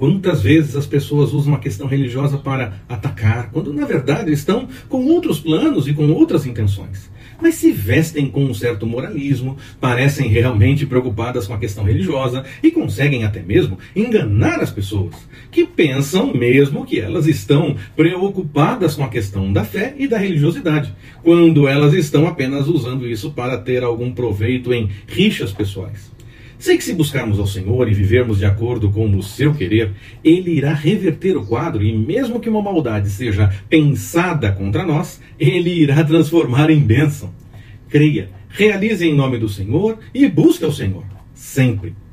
Quantas vezes as pessoas usam a questão religiosa para atacar, quando na verdade estão com outros planos e com outras intenções? Mas se vestem com um certo moralismo, parecem realmente preocupadas com a questão religiosa e conseguem até mesmo enganar as pessoas, que pensam mesmo que elas estão preocupadas com a questão da fé e da religiosidade, quando elas estão apenas usando isso para ter algum proveito em rixas pessoais. Sei que se buscarmos ao Senhor e vivermos de acordo com o seu querer, Ele irá reverter o quadro e, mesmo que uma maldade seja pensada contra nós, Ele irá transformar em bênção. Creia, realize em nome do Senhor e busque ao Senhor, sempre.